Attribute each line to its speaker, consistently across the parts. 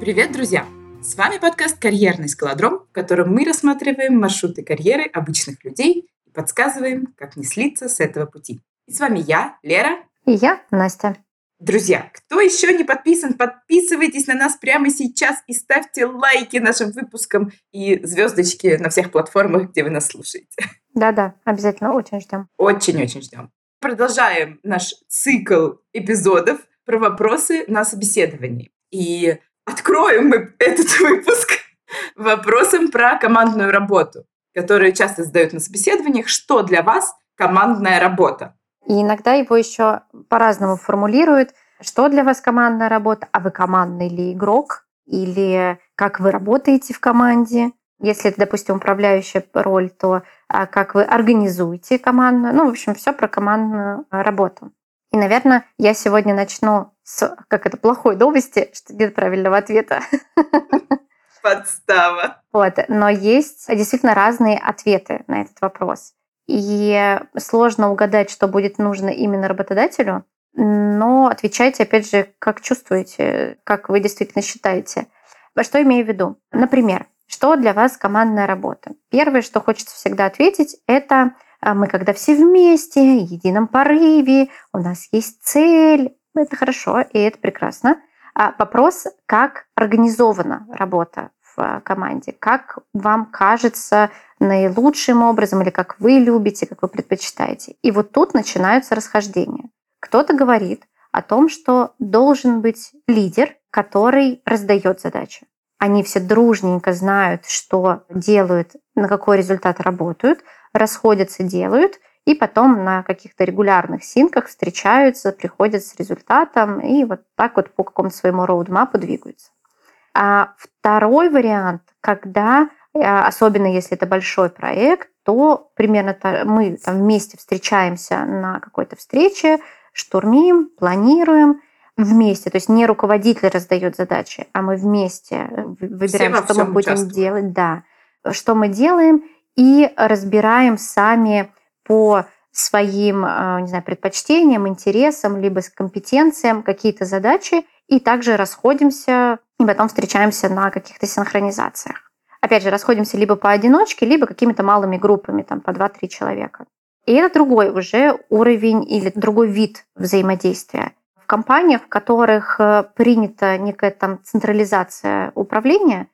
Speaker 1: Привет, друзья! С вами подкаст «Карьерный скалодром», в котором мы рассматриваем маршруты карьеры обычных людей и подсказываем, как не слиться с этого пути. И с вами я, Лера.
Speaker 2: И я, Настя.
Speaker 1: Друзья, кто еще не подписан, подписывайтесь на нас прямо сейчас и ставьте лайки нашим выпускам и звездочки на всех платформах, где вы нас слушаете.
Speaker 2: Да-да, обязательно, очень ждем.
Speaker 1: Очень-очень ждем. Продолжаем наш цикл эпизодов про вопросы на собеседовании. И откроем мы этот выпуск вопросом про командную работу, которую часто задают на собеседованиях. Что для вас командная работа?
Speaker 2: И иногда его еще по-разному формулируют. Что для вас командная работа? А вы командный ли игрок? Или как вы работаете в команде? Если это, допустим, управляющая роль, то а, как вы организуете командную. Ну, в общем, все про командную работу. И, наверное, я сегодня начну с, как это, плохой новости, что нет правильного ответа.
Speaker 1: Подстава.
Speaker 2: Вот. Но есть действительно разные ответы на этот вопрос. И сложно угадать, что будет нужно именно работодателю, но отвечайте, опять же, как чувствуете, как вы действительно считаете. Что имею в виду? Например, что для вас командная работа? Первое, что хочется всегда ответить, это а мы когда все вместе, в едином порыве, у нас есть цель, это хорошо, и это прекрасно. А вопрос, как организована работа в команде, как вам кажется наилучшим образом, или как вы любите, как вы предпочитаете. И вот тут начинаются расхождения. Кто-то говорит о том, что должен быть лидер, который раздает задачи. Они все дружненько знают, что делают, на какой результат работают, расходятся, делают, и потом на каких-то регулярных синках встречаются, приходят с результатом и вот так вот по какому-то своему роудмапу двигаются. А второй вариант, когда, э, особенно если это большой проект, то примерно мы там вместе встречаемся на какой-то встрече, штурмим, планируем вместе. То есть не руководитель раздает задачи, а мы вместе э, выбираем, что мы будем делать. Да. Что мы делаем, и разбираем сами по своим э, не знаю, предпочтениям, интересам, либо компетенциям какие-то задачи, и также расходимся, и потом встречаемся на каких-то синхронизациях. Опять же, расходимся либо поодиночке, либо какими-то малыми группами, там по 2-3 человека. И это другой уже уровень или другой вид взаимодействия. В компаниях, в которых э, принята некая там централизация управления,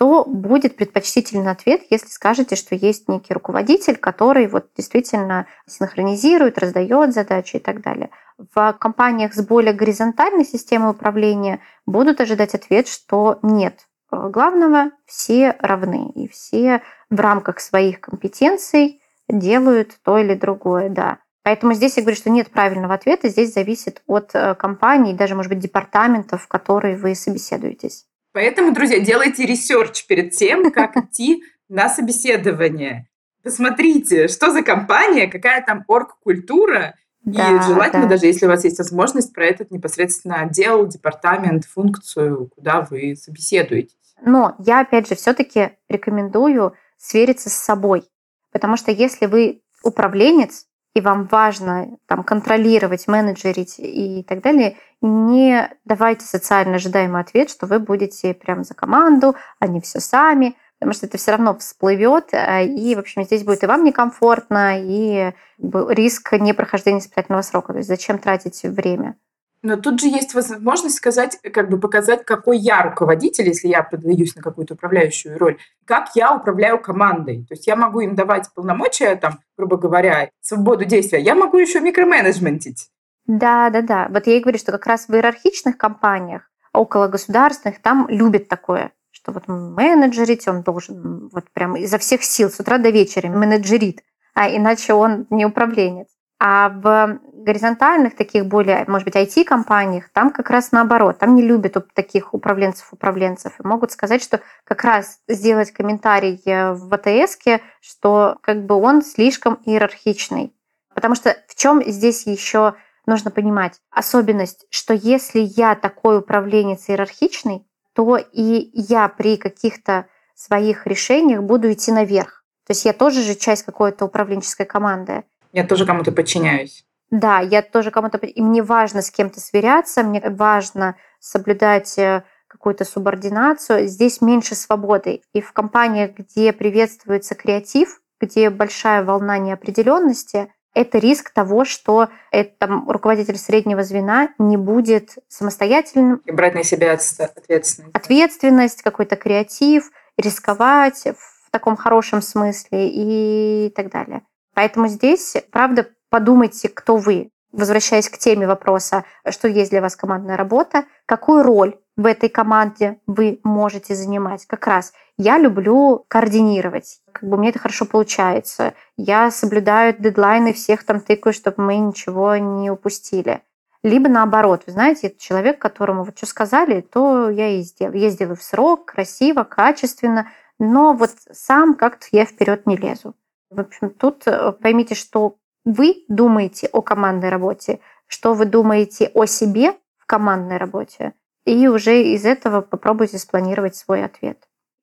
Speaker 2: то будет предпочтительный ответ, если скажете, что есть некий руководитель, который вот действительно синхронизирует, раздает задачи и так далее. В компаниях с более горизонтальной системой управления будут ожидать ответ, что нет. Главного все равны, и все в рамках своих компетенций делают то или другое, да. Поэтому здесь я говорю, что нет правильного ответа, здесь зависит от э, компании, даже, может быть, департаментов, в которые вы собеседуетесь.
Speaker 1: Поэтому, друзья, делайте research перед тем, как идти на собеседование. Посмотрите, что за компания, какая там орг-культура, да, и желательно, да. даже если у вас есть возможность, про этот непосредственно отдел, департамент, функцию, куда вы собеседуетесь.
Speaker 2: Но я, опять же, все-таки рекомендую свериться с собой. Потому что если вы управленец, и вам важно там, контролировать, менеджерить и так далее, не давайте социально ожидаемый ответ, что вы будете прям за команду, а не все сами, потому что это все равно всплывет, э, и, в общем, здесь будет и вам некомфортно, и риск непрохождения испытательного срока. То есть зачем тратить время?
Speaker 1: Но тут же есть возможность сказать, как бы показать, какой я руководитель, если я подаюсь на какую-то управляющую роль, как я управляю командой. То есть я могу им давать полномочия, там, грубо говоря, свободу действия. Я могу еще микроменеджментить.
Speaker 2: Да, да, да. Вот я и говорю, что как раз в иерархичных компаниях, около государственных, там любят такое, что вот менеджерить он должен вот прям изо всех сил с утра до вечера менеджерит, а иначе он не управленец. А в горизонтальных, таких более, может быть, IT-компаниях, там как раз наоборот. Там не любят таких управленцев-управленцев. И могут сказать, что как раз сделать комментарий э, в ВТС, что как бы он слишком иерархичный. Потому что в чем здесь еще нужно понимать особенность, что если я такой управленец иерархичный, то и я при каких-то своих решениях буду идти наверх. То есть я тоже же часть какой-то управленческой команды.
Speaker 1: Я тоже кому-то подчиняюсь.
Speaker 2: Да, я тоже кому-то... И мне важно с кем-то сверяться, мне важно соблюдать э, какую-то субординацию. Здесь меньше свободы. И в компаниях, где приветствуется креатив, где большая волна неопределенности, это риск того, что это, там, руководитель среднего звена не будет самостоятельным.
Speaker 1: И брать на себя ответственность.
Speaker 2: Ответственность, какой-то креатив, рисковать в таком хорошем смысле и так далее. Поэтому здесь, правда, подумайте, кто вы. Возвращаясь к теме вопроса, что есть для вас командная работа, какую роль в этой команде вы можете занимать. Как раз я люблю координировать. Как бы мне это хорошо получается. Я соблюдаю дедлайны, всех там тыкаю, чтобы мы ничего не упустили. Либо наоборот, вы знаете, это человек, которому вот что сказали, то я и сделаю. Я сделаю в срок, красиво, качественно, но вот сам как-то я вперед не лезу. В общем, тут э, поймите, что вы думаете о командной работе, что вы думаете о себе в командной работе, и уже из этого попробуйте спланировать свой ответ.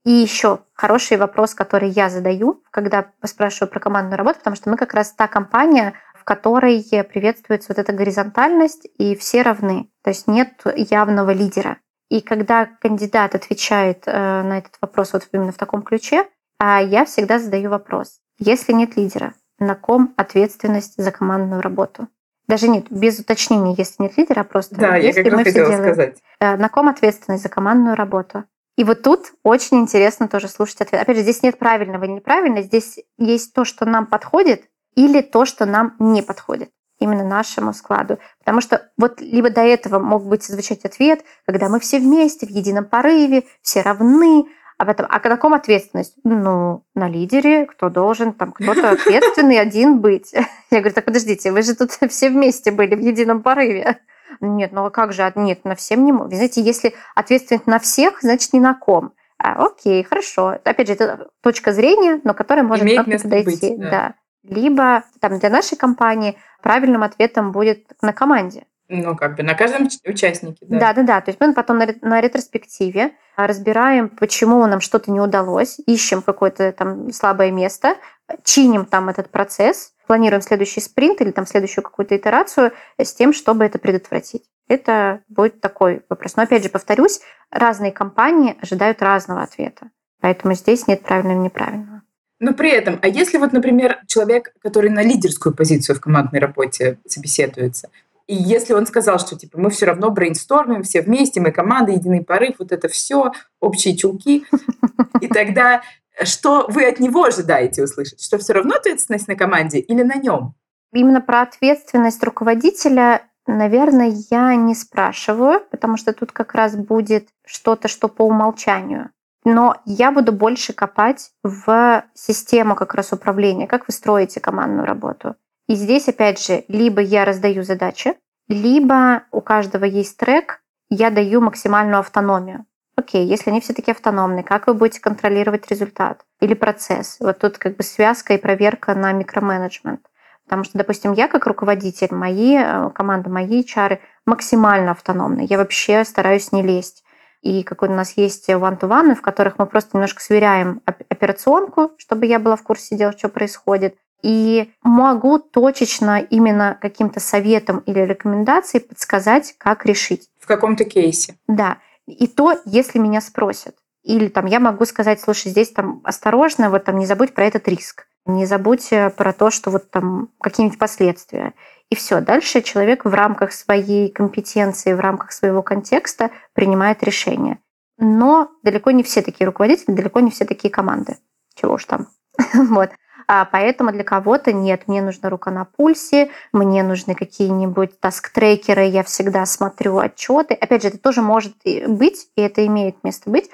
Speaker 2: И еще хороший вопрос, который я задаю, когда спрашиваю про командную работу, потому что мы как раз та компания, в которой приветствуется вот эта горизонтальность, и все равны. То есть нет явного лидера. И когда кандидат отвечает э, на этот вопрос вот именно в таком ключе, а я всегда задаю вопрос. Если нет лидера, на ком ответственность за командную работу? Даже нет, без уточнения, если нет лидера, а просто
Speaker 1: да,
Speaker 2: если
Speaker 1: я как
Speaker 2: мы
Speaker 1: хотела
Speaker 2: все делаем,
Speaker 1: сказать.
Speaker 2: Э, на ком ответственность за командную работу? И вот тут очень интересно тоже слушать ответ. Опять же, здесь нет правильного и неправильного, здесь есть то, что нам подходит, или то, что нам не подходит именно нашему складу. Потому что вот либо до этого мог быть звучать ответ, когда мы все вместе, в едином порыве, все равны, а потом, а на ком ответственность? Ну, на лидере, кто должен, там кто-то ответственный один быть. Я говорю, так подождите, вы же тут все вместе были в едином порыве. Нет, ну а как же? Нет, на всем не. Вы знаете, если ответственность на всех, значит, ни на ком. А, окей, хорошо. Опять же, это точка зрения, но которая может
Speaker 1: Имеет место
Speaker 2: подойти.
Speaker 1: быть, да.
Speaker 2: да. Либо там, для нашей компании правильным ответом будет на команде.
Speaker 1: Ну, как бы на каждом участнике, да.
Speaker 2: Да, да, да. То есть мы потом на, на ретроспективе разбираем, почему нам что-то не удалось, ищем какое-то там слабое место, чиним там этот процесс, планируем следующий спринт или там следующую какую-то итерацию с тем, чтобы это предотвратить. Это будет такой вопрос. Но опять же, повторюсь, разные компании ожидают разного ответа. Поэтому здесь нет правильного и неправильного.
Speaker 1: Но при этом, а если вот, например, человек, который на лидерскую позицию в командной работе собеседуется, и если он сказал, что типа мы все равно брейнстормим, все вместе, мы команда, единый порыв, вот это все, общие чулки, и тогда что вы от него ожидаете услышать? Что все равно ответственность на команде или на нем?
Speaker 2: Именно про ответственность руководителя, наверное, я не спрашиваю, потому что тут как раз будет что-то, что по умолчанию. Но я буду больше копать в систему как раз управления, как вы строите командную работу. И здесь, опять же, либо я раздаю задачи, либо у каждого есть трек, я даю максимальную автономию. Окей, если они все-таки автономны, как вы будете контролировать результат или процесс? Вот тут как бы связка и проверка на микроменеджмент. Потому что, допустим, я как руководитель, мои э, команды, мои чары максимально автономны. Я вообще стараюсь не лезть. И какой у нас есть one-to-one, в которых мы просто немножко сверяем операционку, чтобы я была в курсе дела, что происходит. И могу точечно именно каким-то советом или рекомендацией подсказать, как решить.
Speaker 1: В каком-то кейсе.
Speaker 2: Да. И то, если меня спросят. Или там я могу сказать, слушай, здесь там осторожно, вот там не забудь про этот риск. Не забудь э, про то, что вот там какие-нибудь последствия. И все. Дальше человек в рамках своей компетенции, в рамках своего контекста принимает решение. Но далеко не все такие руководители, далеко не все такие команды. Чего уж там. вот. А поэтому для кого-то нет, мне нужна рука на пульсе, мне нужны какие-нибудь таск-трекеры, я всегда смотрю отчеты. Опять же, это тоже может быть, и это имеет место быть.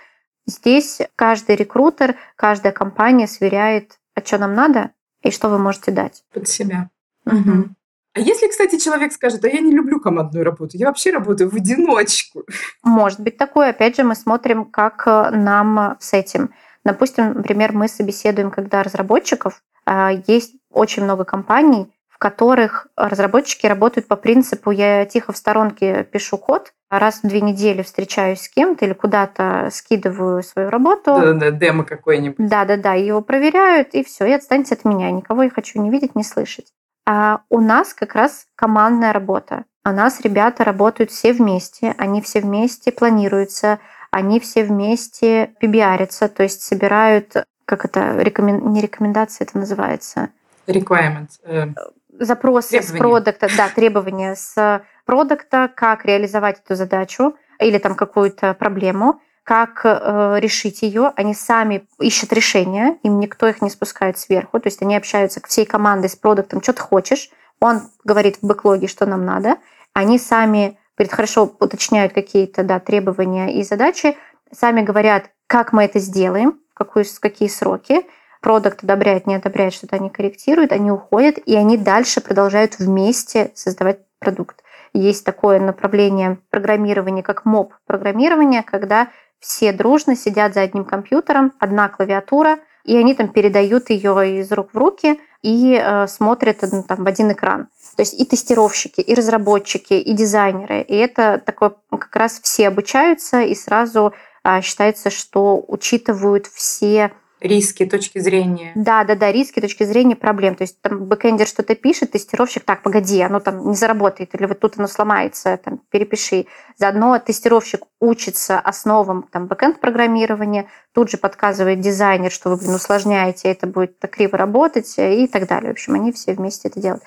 Speaker 2: Здесь каждый рекрутер, каждая компания сверяет, а что нам надо и что вы можете дать.
Speaker 1: Под себя. Угу. А если, кстати, человек скажет, а я не люблю командную работу, я вообще работаю в одиночку.
Speaker 2: Может быть такое. Опять же, мы смотрим, как э, нам с этим. Допустим, например, мы собеседуем, когда разработчиков, а, есть очень много компаний, в которых разработчики работают по принципу «я тихо в сторонке пишу код, а раз в две недели встречаюсь с кем-то или куда-то скидываю свою работу.
Speaker 1: Да-да, демо какой-нибудь.
Speaker 2: Да-да-да, его проверяют, и все, и отстаньте от меня. Никого я хочу не видеть, не слышать. А у нас как раз командная работа. У нас ребята работают все вместе, они все вместе планируются, они все вместе пибиарятся, то есть собирают, как это, рекомен... не рекомендация это называется?
Speaker 1: Requirements. Э,
Speaker 2: Запросы с продукта, да, требования с продукта, как реализовать эту задачу или там какую-то проблему, как э, решить ее. Они сами ищут решения, им никто их не спускает сверху. То есть они общаются всей командой с продуктом, что ты хочешь. Он говорит в бэклоге, что нам надо. Они сами говорит, хорошо уточняют какие-то да, требования и задачи, сами говорят, как мы это сделаем, какую, какие сроки. Продукт одобряет, не одобряет, что-то они корректируют, они уходят, и они дальше продолжают вместе создавать продукт. Есть такое направление программирования, как моб программирование, когда все дружно сидят за одним компьютером, одна клавиатура, и они там передают ее из рук в руки и э, смотрят ну, там, в один экран. То есть и тестировщики, и разработчики, и дизайнеры. И это такое как раз все обучаются, и сразу э, считается, что учитывают все
Speaker 1: риски точки зрения.
Speaker 2: Да, да, да, риски точки зрения проблем. То есть там бэкэндер что-то пишет, тестировщик, так, погоди, оно там не заработает, или вот тут оно сломается, там, перепиши. Заодно тестировщик учится основам там, backend-программирования, тут же подсказывает дизайнер, что вы, блин, усложняете, это будет так криво работать и так далее. В общем, они все вместе это делают.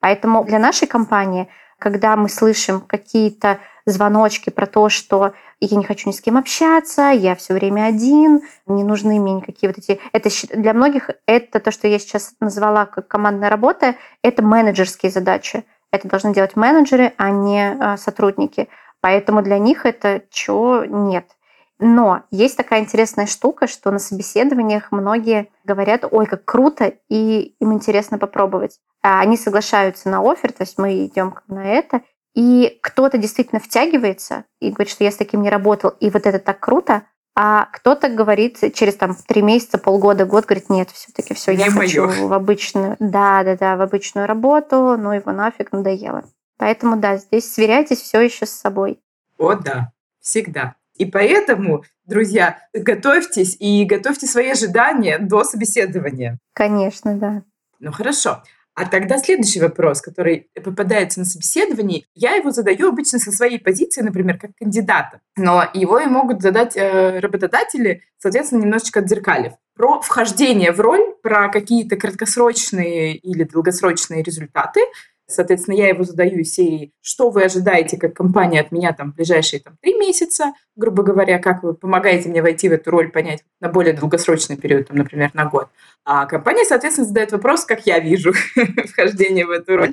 Speaker 2: Поэтому для нашей компании, когда мы слышим какие-то звоночки про то, что я не хочу ни с кем общаться, я все время один, не нужны мне никакие вот эти... Это для многих это то, что я сейчас назвала как командная работа, это менеджерские задачи. Это должны делать менеджеры, а не а, сотрудники. Поэтому для них это что нет. Но есть такая интересная штука, что на собеседованиях многие говорят, ой, как круто, и им интересно попробовать. А они соглашаются на офер, то есть мы идем на это, и кто-то действительно втягивается и говорит, что я с таким не работал, и вот это так круто, а кто-то говорит через там три месяца, полгода, год, говорит, нет, все-таки все, я хочу в обычную, да, да, да, в обычную работу, ну его нафиг надоело. Поэтому да, здесь сверяйтесь все еще с собой.
Speaker 1: О, да, всегда. И поэтому, друзья, готовьтесь и готовьте свои ожидания до собеседования.
Speaker 2: Конечно, да.
Speaker 1: Ну хорошо. А тогда следующий вопрос, который попадается на собеседовании, я его задаю обычно со своей позиции, например, как кандидата, но его и могут задать э, работодатели, соответственно, немножечко отзеркалив. Про вхождение в роль, про какие-то краткосрочные или долгосрочные результаты, Соответственно, я его задаю из серии, что вы ожидаете как компания от меня там в ближайшие там, три месяца, грубо говоря, как вы помогаете мне войти в эту роль, понять на более долгосрочный период, там, например, на год. А компания, соответственно, задает вопрос, как я вижу вхождение в эту роль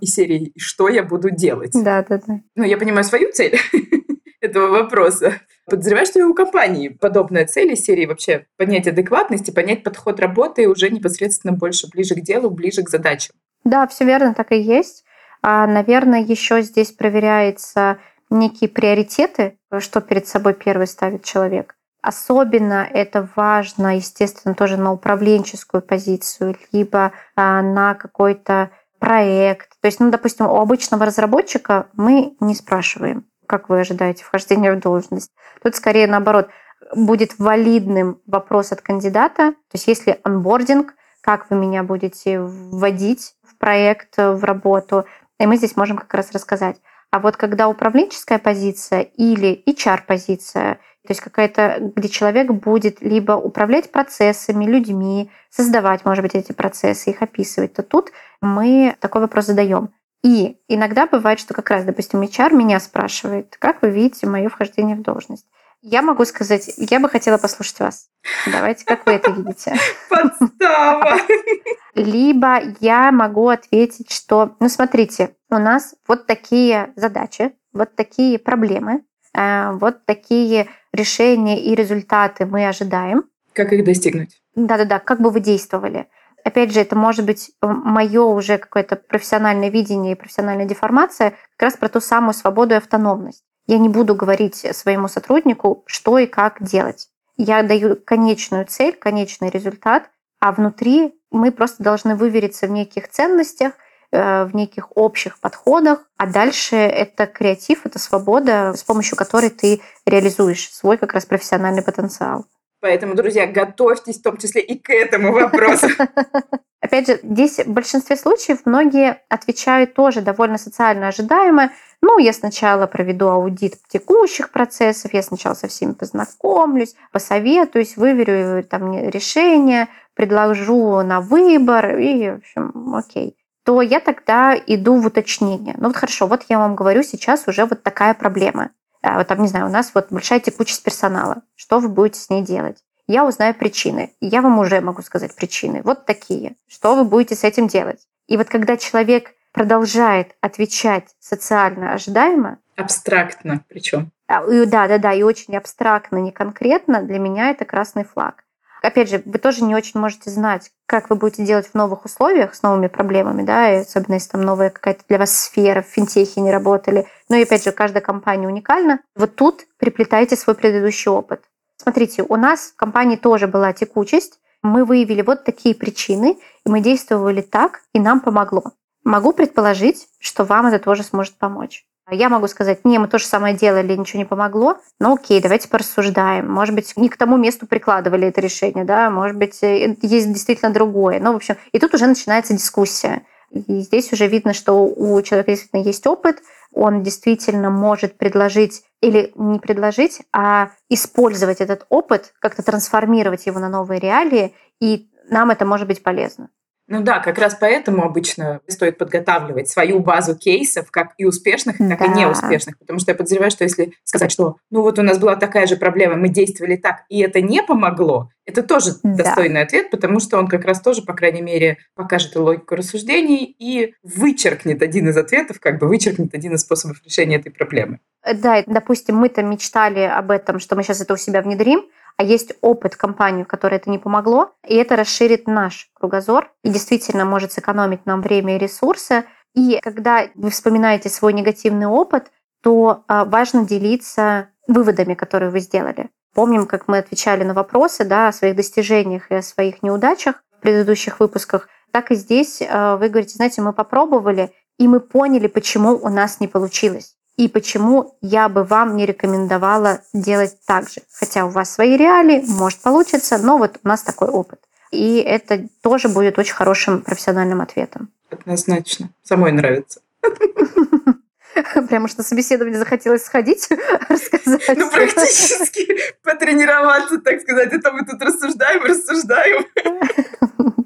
Speaker 1: из серии, что я буду делать.
Speaker 2: Да, да, да.
Speaker 1: Ну, я понимаю свою цель этого вопроса. Подозреваю, что и у компании подобная цель из серии вообще понять адекватность и понять подход работы уже непосредственно больше ближе к делу, ближе к задачам.
Speaker 2: Да, все верно, так и есть. А, наверное, еще здесь проверяется некие приоритеты, что перед собой первый ставит человек. Особенно это важно, естественно, тоже на управленческую позицию, либо а, на какой-то проект. То есть, ну, допустим, у обычного разработчика мы не спрашиваем, как вы ожидаете вхождения в должность. Тут скорее наоборот будет валидным вопрос от кандидата. То есть если онбординг, как вы меня будете вводить в проект, в работу. И мы здесь можем как раз рассказать. А вот когда управленческая позиция или HR-позиция, то есть какая-то, где человек будет либо управлять процессами, людьми, создавать, может быть, эти процессы, их описывать, то тут мы такой вопрос задаем. И иногда бывает, что как раз, допустим, HR меня спрашивает, как вы видите мое вхождение в должность. Я могу сказать, я бы хотела послушать вас. Давайте, как вы это видите?
Speaker 1: Подстава!
Speaker 2: Либо я могу ответить, что, ну смотрите, у нас вот такие задачи, вот такие проблемы, э, вот такие решения и результаты мы ожидаем.
Speaker 1: Как их достигнуть?
Speaker 2: Да-да-да, как бы вы действовали. Опять же, это может быть мое уже какое-то профессиональное видение и профессиональная деформация как раз про ту самую свободу и автономность. Я не буду говорить своему сотруднику, что и как делать. Я даю конечную цель, конечный результат, а внутри мы просто должны вывериться в неких ценностях, э, в неких общих подходах, а дальше это креатив, это свобода, с помощью которой ты реализуешь свой как раз профессиональный потенциал.
Speaker 1: Поэтому, друзья, готовьтесь в том числе и к этому вопросу.
Speaker 2: Опять же, здесь в большинстве случаев многие отвечают тоже довольно социально ожидаемо. Ну, я сначала проведу аудит текущих процессов, я сначала со всеми познакомлюсь, посоветуюсь, выверю там решение, предложу на выбор и, в общем, окей то я тогда иду в уточнение. Ну вот хорошо, вот я вам говорю, сейчас уже вот такая проблема. Вот там, не знаю, у нас вот большая текучесть персонала. Что вы будете с ней делать? Я узнаю причины. Я вам уже могу сказать причины. Вот такие. Что вы будете с этим делать? И вот когда человек продолжает отвечать социально ожидаемо,
Speaker 1: абстрактно причем.
Speaker 2: А, да, да, да, и очень абстрактно, не конкретно, для меня это красный флаг. Опять же, вы тоже не очень можете знать, как вы будете делать в новых условиях с новыми проблемами, да, и особенно если там новая какая-то для вас сфера, в финтехе не работали. Но и опять же, каждая компания уникальна. Вот тут приплетайте свой предыдущий опыт. Смотрите, у нас в компании тоже была текучесть, мы выявили вот такие причины, и мы действовали так, и нам помогло. Могу предположить, что вам это тоже сможет помочь. Я могу сказать, не, мы то же самое делали, ничего не помогло, но окей, давайте порассуждаем. Может быть, не к тому месту прикладывали это решение, да, может быть, э, есть действительно другое. Ну, в общем, и тут уже начинается дискуссия. И здесь уже видно, что у человека действительно есть опыт, он действительно может предложить или не предложить, а использовать этот опыт, как-то трансформировать его на новые реалии, и нам это может быть полезно.
Speaker 1: Ну да, как раз поэтому обычно стоит подготавливать свою базу кейсов, как и успешных, так да. и неуспешных. Потому что я подозреваю, что если сказать, что ну вот у нас была такая же проблема, мы действовали так, и это не помогло, это тоже да. достойный ответ, потому что он как раз тоже, по крайней мере, покажет логику рассуждений и вычеркнет один из ответов, как бы вычеркнет один из способов решения этой проблемы.
Speaker 2: Э, да, допустим, мы-то мечтали об этом, что мы сейчас это у себя внедрим, а есть опыт компании, которой это не помогло, и это расширит наш кругозор и действительно может сэкономить нам время и ресурсы. И когда вы вспоминаете свой негативный опыт, то а, важно делиться выводами, которые вы сделали. Помним, как мы отвечали на вопросы да, о своих достижениях и о своих неудачах в предыдущих выпусках. Так и здесь а, вы говорите, знаете, мы попробовали, и мы поняли, почему у нас не получилось и почему я бы вам не рекомендовала делать так же. Хотя у вас свои реалии, может получиться, но вот у нас такой опыт. И это тоже будет очень хорошим профессиональным ответом.
Speaker 1: Однозначно. Самой нравится.
Speaker 2: Прямо что собеседование захотелось сходить, рассказать.
Speaker 1: Ну, практически потренироваться, так сказать. Это мы тут рассуждаем, рассуждаем.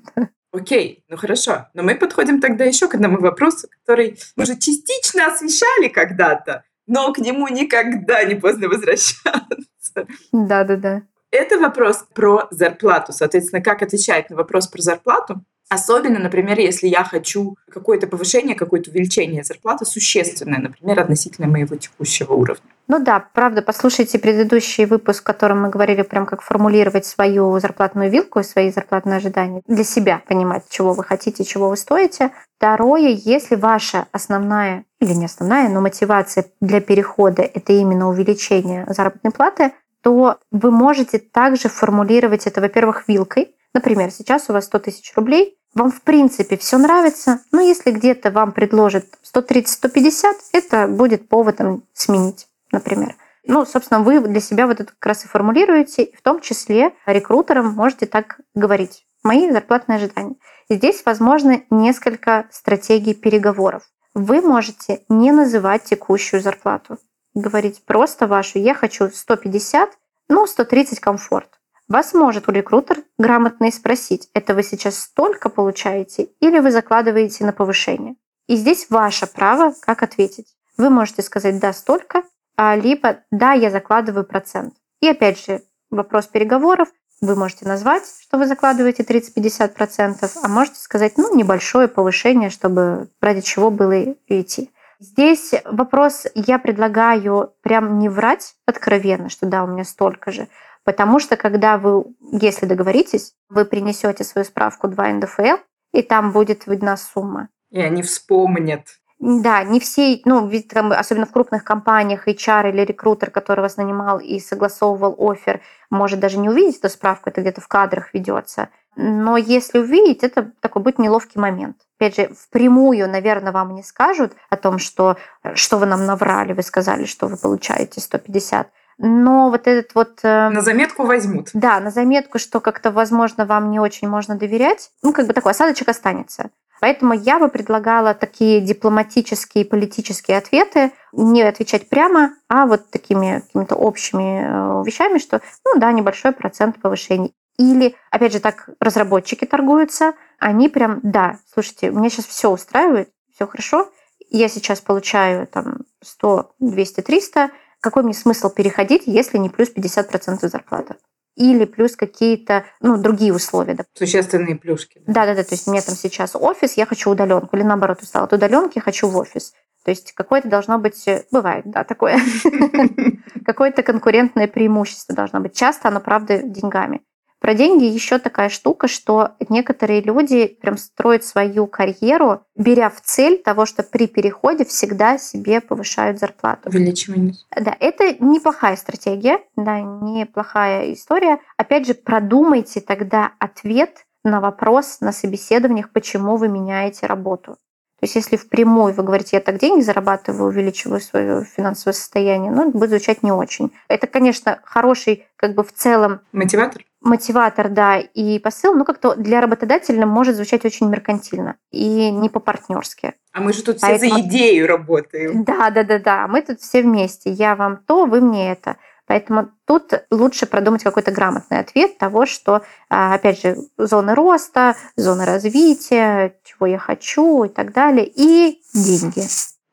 Speaker 1: Окей, ну хорошо. Но мы подходим тогда еще к одному вопросу, который мы уже частично освещали когда-то, но к нему никогда не поздно возвращаться.
Speaker 2: Да-да-да.
Speaker 1: Это вопрос про зарплату. Соответственно, как отвечать на вопрос про зарплату? Особенно, например, если я хочу какое-то повышение, какое-то увеличение зарплаты существенное, например, относительно моего текущего уровня.
Speaker 2: Ну да, правда, послушайте предыдущий выпуск, в котором мы говорили прям как формулировать свою зарплатную вилку свои зарплатные ожидания. Для себя понимать, чего вы хотите, чего вы стоите. Второе, если ваша основная или не основная, но мотивация для перехода – это именно увеличение заработной платы, то вы можете также формулировать это, во-первых, вилкой. Например, сейчас у вас 100 тысяч рублей, вам в принципе все нравится, но если где-то вам предложат 130-150, это будет поводом сменить например. Ну, собственно, вы для себя вот это как раз и формулируете, в том числе рекрутерам можете так говорить. Мои зарплатные ожидания. Здесь возможно несколько стратегий переговоров. Вы можете не называть текущую зарплату. Говорить просто вашу «я хочу 150, ну, 130 комфорт». Вас может рекрутер грамотно и спросить, это вы сейчас столько получаете или вы закладываете на повышение. И здесь ваше право, как ответить. Вы можете сказать «да, столько», а, либо да, я закладываю процент. И опять же, вопрос переговоров. Вы можете назвать, что вы закладываете 30-50%, а можете сказать, ну, небольшое повышение, чтобы ради чего было идти. Здесь вопрос, я предлагаю прям не врать откровенно, что да, у меня столько же, потому что когда вы, если договоритесь, вы принесете свою справку 2 НДФЛ, и там будет видна сумма.
Speaker 1: И они вспомнят.
Speaker 2: Да, не все, ну, ведь там, особенно в крупных компаниях, HR или рекрутер, который вас нанимал и согласовывал офер, может даже не увидеть эту справку, это где-то в кадрах ведется. Но если увидеть, это такой будет неловкий момент. Опять же, впрямую, наверное, вам не скажут о том, что, что вы нам наврали, вы сказали, что вы получаете 150. Но вот этот вот... э,
Speaker 1: На заметку возьмут.
Speaker 2: Да, на заметку, что как-то, возможно, вам не очень можно доверять, ну, как бы такой осадочек останется. Поэтому я бы предлагала такие дипломатические, политические ответы не отвечать прямо, а вот такими какими-то общими э, вещами, что, ну да, небольшой процент повышений. Или, опять же, так разработчики торгуются, они прям, да, слушайте, меня сейчас все устраивает, все хорошо, я сейчас получаю там 100, 200, 300, какой мне смысл переходить, если не плюс 50% зарплаты? Или плюс какие-то ну, другие условия. доп-
Speaker 1: Существенные плюшки.
Speaker 2: Да, да, да. То есть у меня там сейчас офис, я хочу удаленку. Или наоборот, устала от удаленки, хочу в офис. То есть какое-то должно быть, э, бывает, да, такое, какое-то конкурентное преимущество должно быть. Часто оно, правда, деньгами. Про деньги еще такая штука, что некоторые люди прям строят свою карьеру, беря в цель того, что при переходе всегда себе повышают зарплату.
Speaker 1: Увеличивание.
Speaker 2: Да, это неплохая стратегия, да, неплохая история. Опять же, продумайте тогда ответ на вопрос на собеседованиях, почему вы меняете работу. То есть если впрямую вы говорите, я так деньги зарабатываю, увеличиваю свое финансовое состояние, ну, это будет звучать не очень. Это, конечно, хороший, как бы в целом,
Speaker 1: Мотиватор?
Speaker 2: Мотиватор, да, и посыл, но как-то для работодателя может звучать очень меркантильно и не по-партнерски.
Speaker 1: А мы же тут все
Speaker 2: Поэтому-
Speaker 1: за идею работаем.
Speaker 2: Да, да, да, да. Мы тут все вместе. Я вам то, вы мне это. Поэтому тут лучше продумать какой-то грамотный ответ того, что, а, опять же, зоны роста, зоны развития, чего я хочу и так далее, и деньги.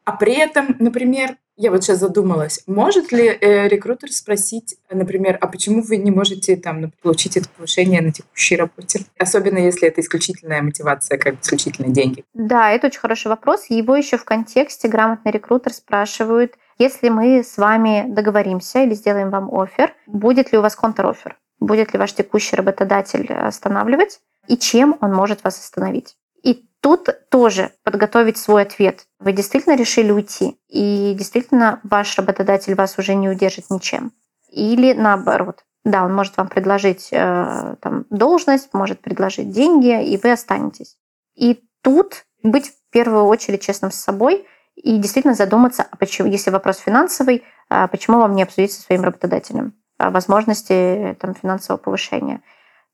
Speaker 1: А при этом, например, я вот сейчас задумалась, может ли э, рекрутер спросить, например, а почему вы не можете там получить это повышение на текущей работе? Особенно если это исключительная мотивация, как исключительные деньги.
Speaker 2: Да, это очень хороший вопрос. Его еще в контексте грамотный рекрутер спрашивают, если мы с вами договоримся или сделаем вам офер, будет ли у вас контр-офер? Будет ли ваш текущий работодатель останавливать? И чем он может вас остановить? Тут тоже подготовить свой ответ. Вы действительно решили уйти, и действительно ваш работодатель вас уже не удержит ничем. Или наоборот. Да, он может вам предложить э, там, должность, может предложить деньги, и вы останетесь. И тут быть в первую очередь честным с собой и действительно задуматься, а почему, если вопрос финансовый, а почему вам не обсудить со своим работодателем а, возможности э, там, финансового повышения.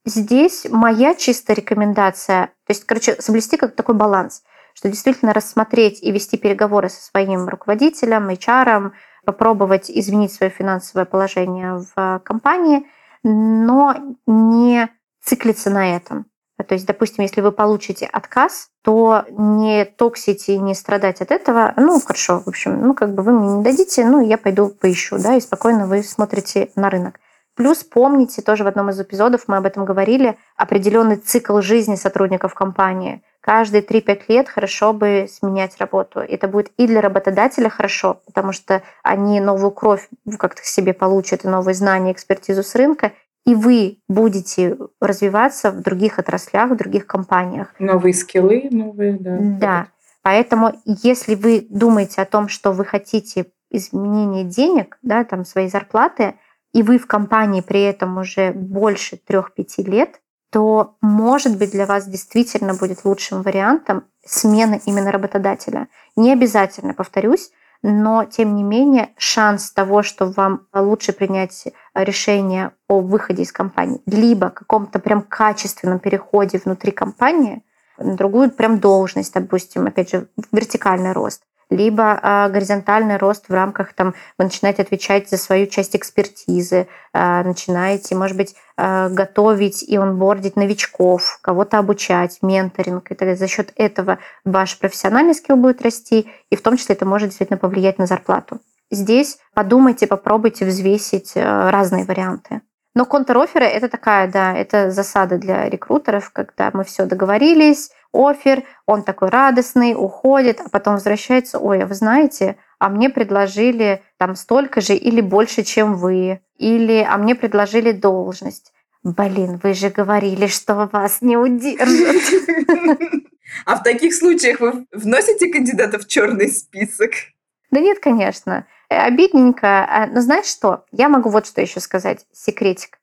Speaker 2: Здесь моя чистая рекомендация, то есть, короче, соблюсти как такой баланс, что действительно рассмотреть и вести переговоры со своим руководителем, HR, попробовать изменить свое финансовое положение в компании, но не циклиться на этом. То есть, допустим, если вы получите отказ, то не токсить и не страдать от этого, ну, хорошо, в общем, ну, как бы вы мне не дадите, ну, я пойду поищу, да, и спокойно вы смотрите на рынок. Плюс помните, тоже в одном из эпизодов мы об этом говорили, определенный цикл жизни сотрудников компании. Каждые 3-5 лет хорошо бы сменять работу. Это будет и для работодателя хорошо, потому что они новую кровь как-то себе получат, и новые знания, экспертизу с рынка, и вы будете развиваться в других отраслях, в других компаниях.
Speaker 1: Новые скиллы, новые, да.
Speaker 2: Да. Поэтому если вы думаете о том, что вы хотите изменения денег, да, там своей зарплаты, и вы в компании при этом уже больше 3-5 лет, то, может быть, для вас действительно будет лучшим вариантом смена именно работодателя. Не обязательно, повторюсь, но тем не менее шанс того, что вам лучше принять решение о выходе из компании, либо каком-то прям качественном переходе внутри компании на другую прям должность, допустим, опять же, вертикальный рост, либо э, горизонтальный рост в рамках, там, вы начинаете отвечать за свою часть экспертизы, э, начинаете, может быть, э, готовить и онбордить новичков, кого-то обучать, менторинг и так далее. За счет этого ваш профессиональный скилл будет расти, и в том числе это может действительно повлиять на зарплату. Здесь подумайте, попробуйте взвесить разные варианты. Но контр-оферы — это такая, да, это засада для рекрутеров, когда мы все договорились, офер, он такой радостный, уходит, а потом возвращается, ой, а вы знаете, а мне предложили там столько же или больше, чем вы, или а мне предложили должность. Блин, вы же говорили, что вас не удержат.
Speaker 1: А в таких случаях вы вносите кандидатов в черный список?
Speaker 2: Да нет, конечно. Э, Обидненько. А, Но знаешь что? Я могу вот что еще сказать. Секретик.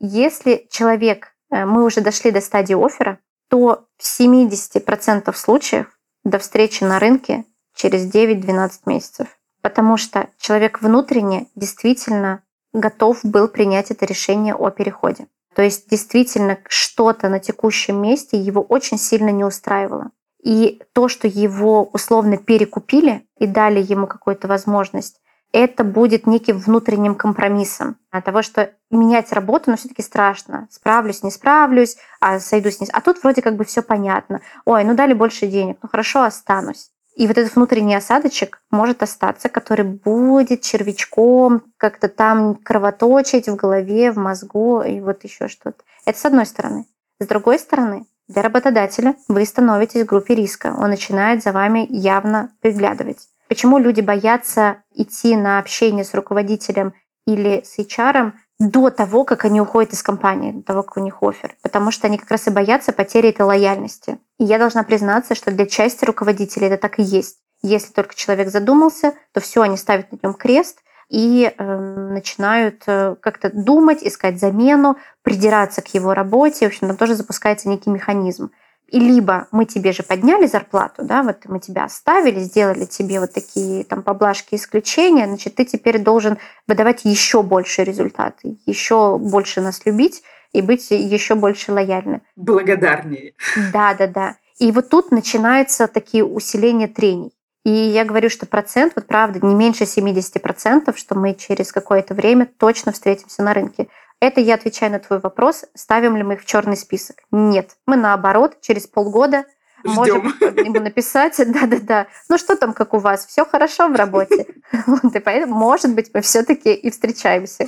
Speaker 2: Если человек, э, мы уже дошли до стадии оффера, то в 70% случаев до встречи на рынке через 9-12 месяцев. потому что человек внутренне действительно готов был принять это решение о переходе. То есть действительно что-то на текущем месте его очень сильно не устраивало. И то, что его условно перекупили и дали ему какую-то возможность, это будет неким внутренним компромиссом. От того, что менять работу, но все-таки страшно. Справлюсь, не справлюсь, а сойдусь, не... А тут вроде как бы все понятно. Ой, ну дали больше денег, ну хорошо, останусь. И вот этот внутренний осадочек может остаться, который будет червячком как-то там кровоточить в голове, в мозгу и вот еще что-то. Это с одной стороны. С другой стороны, для работодателя вы становитесь в группе риска. Он начинает за вами явно приглядывать. Почему люди боятся идти на общение с руководителем или с HR до того, как они уходят из компании, до того, как у них офер? Потому что они как раз и боятся потери этой лояльности. И я должна признаться, что для части руководителей это так и есть. Если только человек задумался, то все, они ставят на нем крест и э, начинают э, как-то думать, искать замену, придираться к его работе. В общем, там тоже запускается некий механизм. И либо мы тебе же подняли зарплату, да, вот мы тебя оставили, сделали тебе вот такие там поблажки исключения, значит, ты теперь должен выдавать еще больше результаты, еще больше нас любить и быть еще больше лояльны.
Speaker 1: Благодарнее.
Speaker 2: Да, да, да. И вот тут начинаются такие усиления трений. И я говорю, что процент, вот правда, не меньше 70%, что мы через какое-то время точно встретимся на рынке. Это я отвечаю на твой вопрос, ставим ли мы их в черный список. Нет, мы наоборот, через полгода Ждем. можем ему написать, да-да-да, ну что там, как у вас, все хорошо в работе. Вот, и поэтому, может быть, мы все-таки и встречаемся.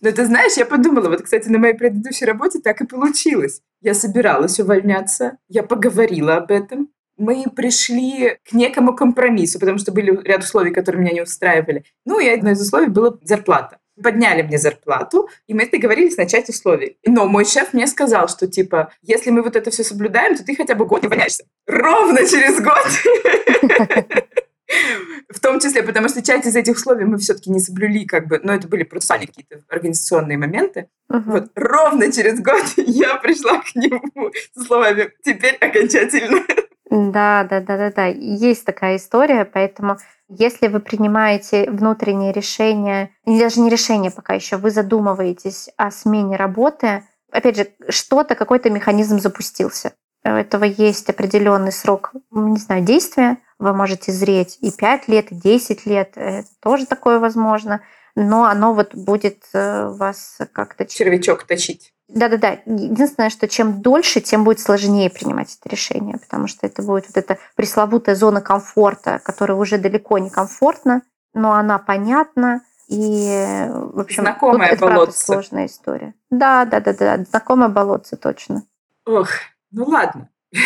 Speaker 1: Но ты знаешь, я подумала, вот, кстати, на моей предыдущей работе так и получилось. Я собиралась увольняться, я поговорила об этом, мы пришли к некому компромиссу, потому что были ряд условий, которые меня не устраивали. Ну, и одно из условий было зарплата подняли мне зарплату, и мы договорились начать условий. Но мой шеф мне сказал, что типа, если мы вот это все соблюдаем, то ты хотя бы год не увольняешься. Ровно через год. В том числе, потому что часть из этих условий мы все-таки не соблюли, как бы, но это были процессуальные какие-то организационные моменты. Uh-huh. Вот ровно через год я пришла к нему со словами «теперь окончательно».
Speaker 2: Да, да, да, да, да. Есть такая история, поэтому если вы принимаете внутреннее решение, даже не решение пока еще, вы задумываетесь о смене работы, опять же, что-то, какой-то механизм запустился. У этого есть определенный срок, не знаю, действия. Вы можете зреть и 5 лет, и 10 лет. Это тоже такое возможно. Но оно вот будет э, вас как-то...
Speaker 1: Червячок точить.
Speaker 2: Да-да-да. Единственное, что чем дольше, тем будет сложнее принимать это решение, потому что это будет вот эта пресловутая зона комфорта, которая уже далеко не комфортна, но она понятна, и, в общем,
Speaker 1: Знакомая
Speaker 2: тут это сложная история. Да, да, да, да, знакомое болотце, точно.
Speaker 1: Ох, ну ладно.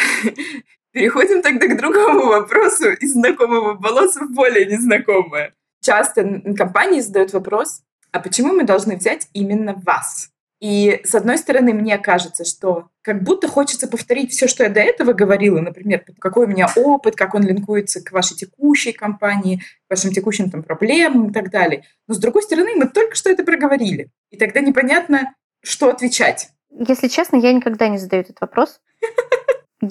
Speaker 1: Переходим тогда к другому вопросу из знакомого болотца в более незнакомое. Часто компании задают вопрос, а почему мы должны взять именно вас? И с одной стороны, мне кажется, что как будто хочется повторить все, что я до этого говорила, например, какой у меня опыт, как он линкуется к вашей текущей компании, к вашим текущим там, проблемам и так далее. Но с другой стороны, мы только что это проговорили. И тогда непонятно, что отвечать.
Speaker 2: Если честно, я никогда не задаю этот вопрос.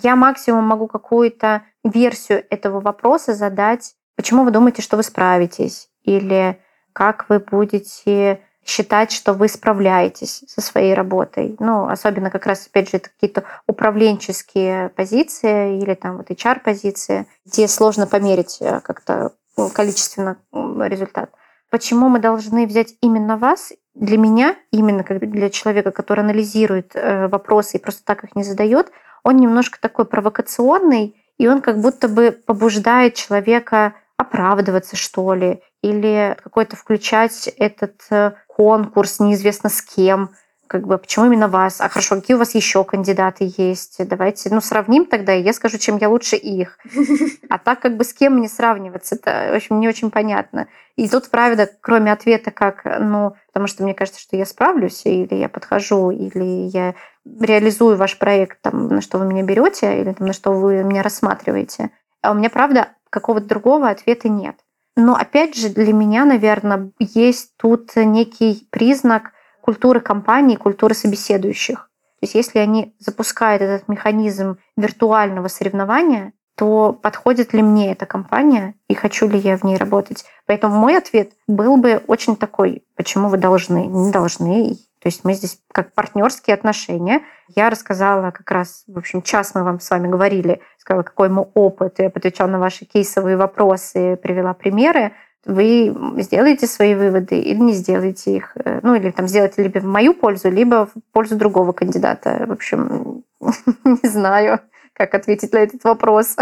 Speaker 2: Я максимум могу какую-то версию этого вопроса задать. Почему вы думаете, что вы справитесь? Или как вы будете считать, что вы справляетесь со своей работой. Ну, особенно как раз, опять же, это какие-то управленческие позиции или там вот HR-позиции, где сложно померить э, как-то ну, количественно результат. Почему мы должны взять именно вас? Для меня, именно как для человека, который анализирует э, вопросы и просто так их не задает, он немножко такой провокационный, и он как будто бы побуждает человека оправдываться, что ли, или какой-то включать этот э, конкурс неизвестно с кем, как бы, почему именно вас? А хорошо, какие у вас еще кандидаты есть? Давайте, ну, сравним тогда, и я скажу, чем я лучше их. А так как бы с кем мне сравниваться, это, в общем, не очень понятно. И тут, правда, кроме ответа, как, ну, потому что мне кажется, что я справлюсь, или я подхожу, или я реализую ваш проект, там, на что вы меня берете, или там, на что вы меня рассматриваете. А у меня, правда, какого-то другого ответа нет. Но опять же, для меня, наверное, есть тут некий признак культуры компании, культуры собеседующих. То есть если они запускают этот механизм виртуального соревнования, то подходит ли мне эта компания и хочу ли я в ней работать. Поэтому мой ответ был бы очень такой, почему вы должны? Не должны. То есть мы здесь как партнерские отношения. Я рассказала как раз, в общем, час мы вам с вами говорили, сказала, какой мой опыт, я отвечала на ваши кейсовые вопросы, привела примеры. Вы сделаете свои выводы или не сделаете их. Э, ну, или там сделаете либо в мою пользу, либо в пользу другого кандидата. В общем, не знаю, как ответить на этот вопрос.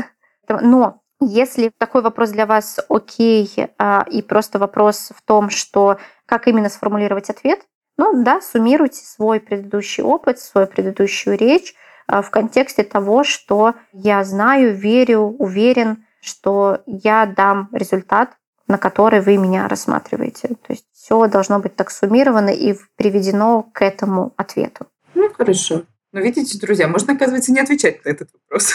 Speaker 2: Но если такой вопрос для вас окей, а, и просто вопрос в том, что как именно сформулировать ответ, ну да, суммируйте свой предыдущий опыт, свою предыдущую речь а, в контексте того, что я знаю, верю, уверен, что я дам результат, на который вы меня рассматриваете. То есть все должно быть так суммировано и приведено к этому ответу.
Speaker 1: Ну, хорошо. Но видите, друзья, можно, оказывается, не отвечать на этот вопрос.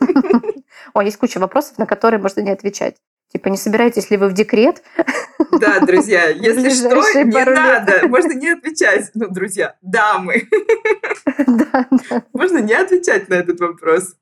Speaker 2: О, есть куча вопросов, на которые можно не отвечать. Типа, не собираетесь ли вы в декрет?
Speaker 1: Да, друзья, если что, не надо. Можно не отвечать. Ну, друзья, дамы. Да, да. Можно не отвечать на этот вопрос.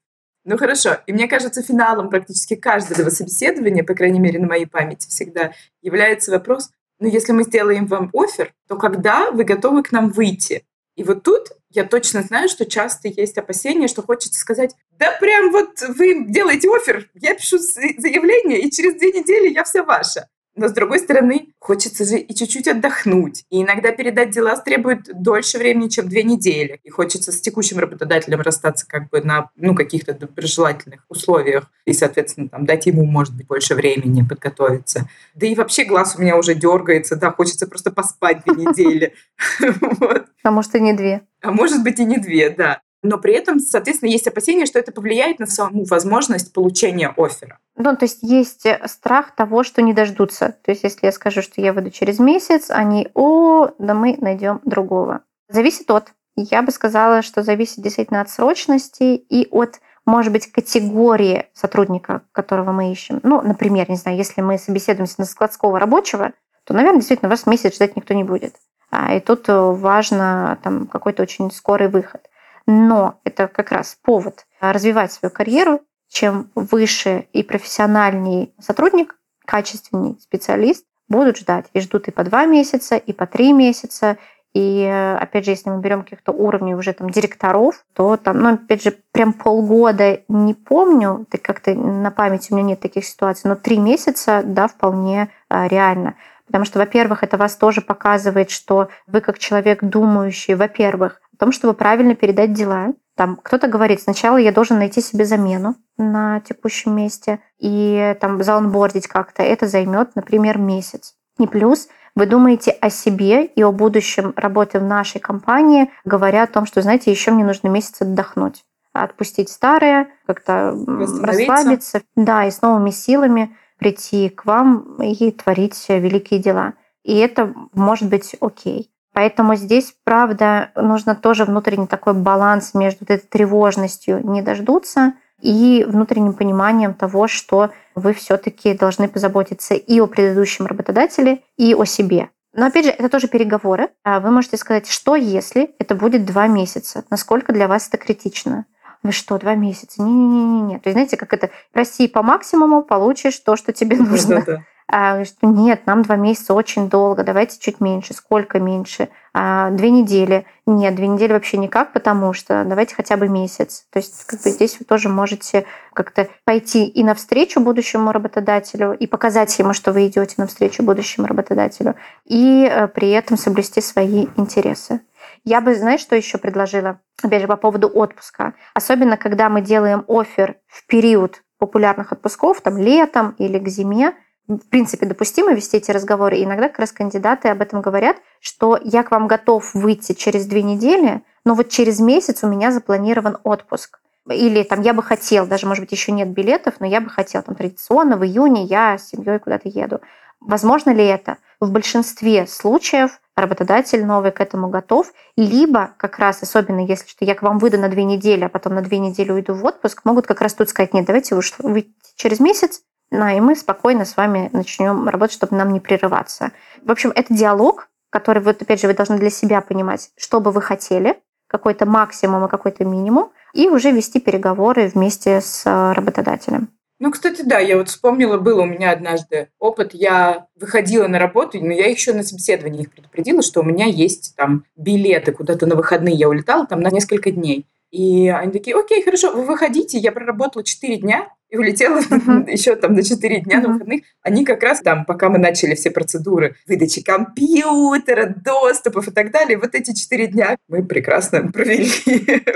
Speaker 1: Ну хорошо. И мне кажется, финалом практически каждого собеседования, по крайней мере, на моей памяти всегда, является вопрос, ну если мы сделаем вам офер, то когда вы готовы к нам выйти? И вот тут я точно знаю, что часто есть опасения, что хочется сказать, да прям вот вы делаете офер, я пишу заявление, и через две недели я вся ваша. Но, с другой стороны, хочется же и чуть-чуть отдохнуть. И иногда передать дела требует дольше времени, чем две недели. И хочется с текущим работодателем расстаться как бы на ну, каких-то доброжелательных условиях. И, соответственно, там, дать ему, может быть, больше времени подготовиться. Да и вообще глаз у меня уже дергается, да, хочется просто поспать две недели.
Speaker 2: А может, и не две.
Speaker 1: А может быть, и не две, да но при этом, соответственно, есть опасения, что это повлияет на саму возможность получения оффера.
Speaker 2: Ну, то есть есть э, страх того, что не дождутся. То есть если я скажу, что я выйду через месяц, они, о, да мы найдем другого. Зависит от. Я бы сказала, что зависит действительно от срочности и от может быть, категории сотрудника, которого мы ищем. Ну, например, не знаю, если мы собеседуемся на складского рабочего, то, наверное, действительно вас месяц ждать никто не будет. А, и тут э, важно там какой-то очень скорый выход но это как раз повод развивать свою карьеру. Чем выше и профессиональней сотрудник, качественней специалист, будут ждать. И ждут и по два месяца, и по три месяца. И опять же, если мы берем каких-то уровней уже там директоров, то там, ну, опять же, прям полгода не помню, так как-то на памяти у меня нет таких ситуаций, но три месяца, да, вполне а, реально. Потому что, во-первых, это вас тоже показывает, что вы как человек думающий, во-первых, о том, чтобы правильно передать дела. Там кто-то говорит, сначала я должен найти себе замену на текущем месте и там заонбордить как-то. Это займет, например, месяц. И плюс вы думаете о себе и о будущем работы в нашей компании, говоря о том, что, знаете, еще мне нужно месяц отдохнуть отпустить старое, как-то расслабиться, да, и с новыми силами прийти к вам и творить великие дела. И это может быть окей. Поэтому здесь, правда, нужно тоже внутренний такой баланс между этой тревожностью не дождутся и внутренним пониманием того, что вы все-таки должны позаботиться и о предыдущем работодателе, и о себе. Но опять же, это тоже переговоры. А вы можете сказать, что если это будет два месяца? Насколько для вас это критично? Вы что, два месяца? Не-не-не-не. То есть, знаете, как это, проси по максимуму, получишь то, что тебе нужно. А, что нет, нам два месяца очень долго, давайте чуть меньше. Сколько меньше? А, две недели. Нет, две недели вообще никак, потому что давайте хотя бы месяц. То есть как бы здесь вы тоже можете как-то пойти и навстречу будущему работодателю, и показать ему, что вы идете навстречу будущему работодателю, и э, при этом соблюсти свои интересы. Я бы, знаешь, что еще предложила? Опять же, по поводу отпуска. Особенно, когда мы делаем офер в период популярных отпусков, там летом или к зиме, в принципе, допустимо вести эти разговоры. И иногда как раз кандидаты об этом говорят, что я к вам готов выйти через две недели, но вот через месяц у меня запланирован отпуск. Или там я бы хотел, даже, может быть, еще нет билетов, но я бы хотел там традиционно в июне я с семьей куда-то еду. Возможно ли это? В большинстве случаев работодатель новый к этому готов, либо как раз, особенно если что я к вам выйду на две недели, а потом на две недели уйду в отпуск, могут как раз тут сказать, нет, давайте вы выйти через месяц, ну, и мы спокойно с вами начнем работать, чтобы нам не прерываться. В общем, это диалог, который, вот опять же, вы должны для себя понимать, что бы вы хотели, какой-то максимум и какой-то минимум, и уже вести переговоры вместе с э, работодателем.
Speaker 1: Ну, кстати, да, я вот вспомнила, был у меня однажды опыт. Я выходила на работу, но я еще на собеседовании их предупредила, что у меня есть там билеты куда-то на выходные. Я улетала там на несколько дней. И они такие, окей, хорошо, вы выходите. Я проработала 4 дня и улетела uh-huh. еще там на 4 дня uh-huh. на выходных. Они как раз там, пока мы начали все процедуры выдачи компьютера, доступов и так далее, вот эти 4 дня мы прекрасно провели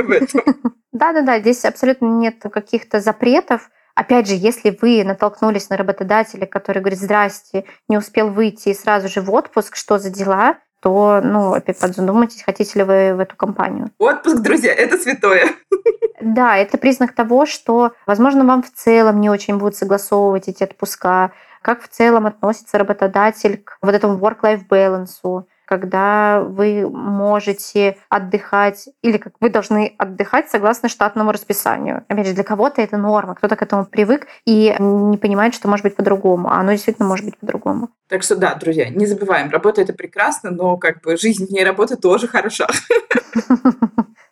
Speaker 1: в этом.
Speaker 2: Да-да-да, здесь абсолютно нет каких-то запретов. Опять же, если вы натолкнулись на работодателя, который говорит, здрасте, не успел выйти и сразу же в отпуск, что за дела, то, ну, опять подзадумайтесь, хотите ли вы в эту компанию.
Speaker 1: Отпуск, друзья, это святое.
Speaker 2: Да, это признак того, что, возможно, вам в целом не очень будут согласовывать эти отпуска, как в целом относится работодатель к вот этому work-life balance, когда вы можете отдыхать или как вы должны отдыхать согласно штатному расписанию. Опять же, для кого-то это норма, кто-то к этому привык и не понимает, что может быть по-другому, а оно действительно может быть по-другому.
Speaker 1: Так что да, друзья, не забываем, работа это прекрасно, но как бы жизнь вне работы тоже хороша.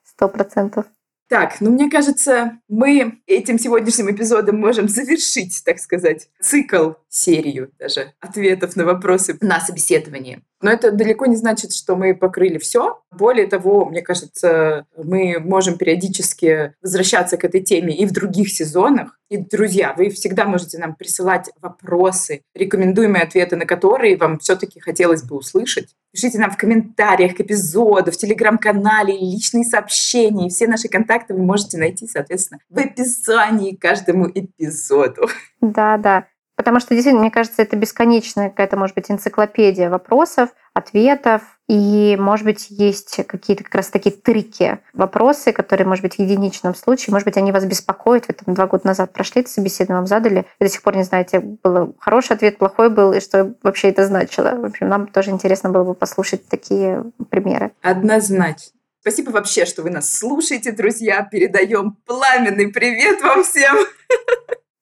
Speaker 2: Сто процентов.
Speaker 1: Так, ну мне кажется, мы этим сегодняшним эпизодом можем завершить, так сказать, цикл, серию даже ответов на вопросы на собеседовании. Но это далеко не значит, что мы покрыли все. Более того, мне кажется, мы можем периодически возвращаться к этой теме и в других сезонах. И, друзья, вы всегда можете нам присылать вопросы, рекомендуемые ответы на которые вам все-таки хотелось бы услышать. Пишите нам в комментариях к эпизоду, в телеграм-канале, личные сообщения. И все наши контакты вы можете найти, соответственно, в описании к каждому эпизоду.
Speaker 2: Да, да. Потому что, действительно, мне кажется, это бесконечная какая-то, может быть, энциклопедия вопросов, ответов. И, может быть, есть какие-то как раз такие трики, вопросы, которые, может быть, в единичном случае, может быть, они вас беспокоят. Вы там два года назад прошли это собеседование, вам задали, вы до сих пор не знаете, был хороший ответ, плохой был, и что вообще это значило. В общем, нам тоже интересно было бы послушать такие примеры.
Speaker 1: Однозначно. Спасибо вообще, что вы нас слушаете, друзья. Передаем пламенный привет вам всем.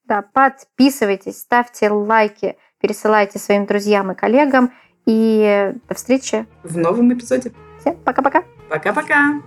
Speaker 2: Да, подписывайтесь, ставьте лайки, пересылайте своим друзьям и коллегам. И до встречи
Speaker 1: в новом эпизоде.
Speaker 2: Всем пока-пока.
Speaker 1: Пока-пока.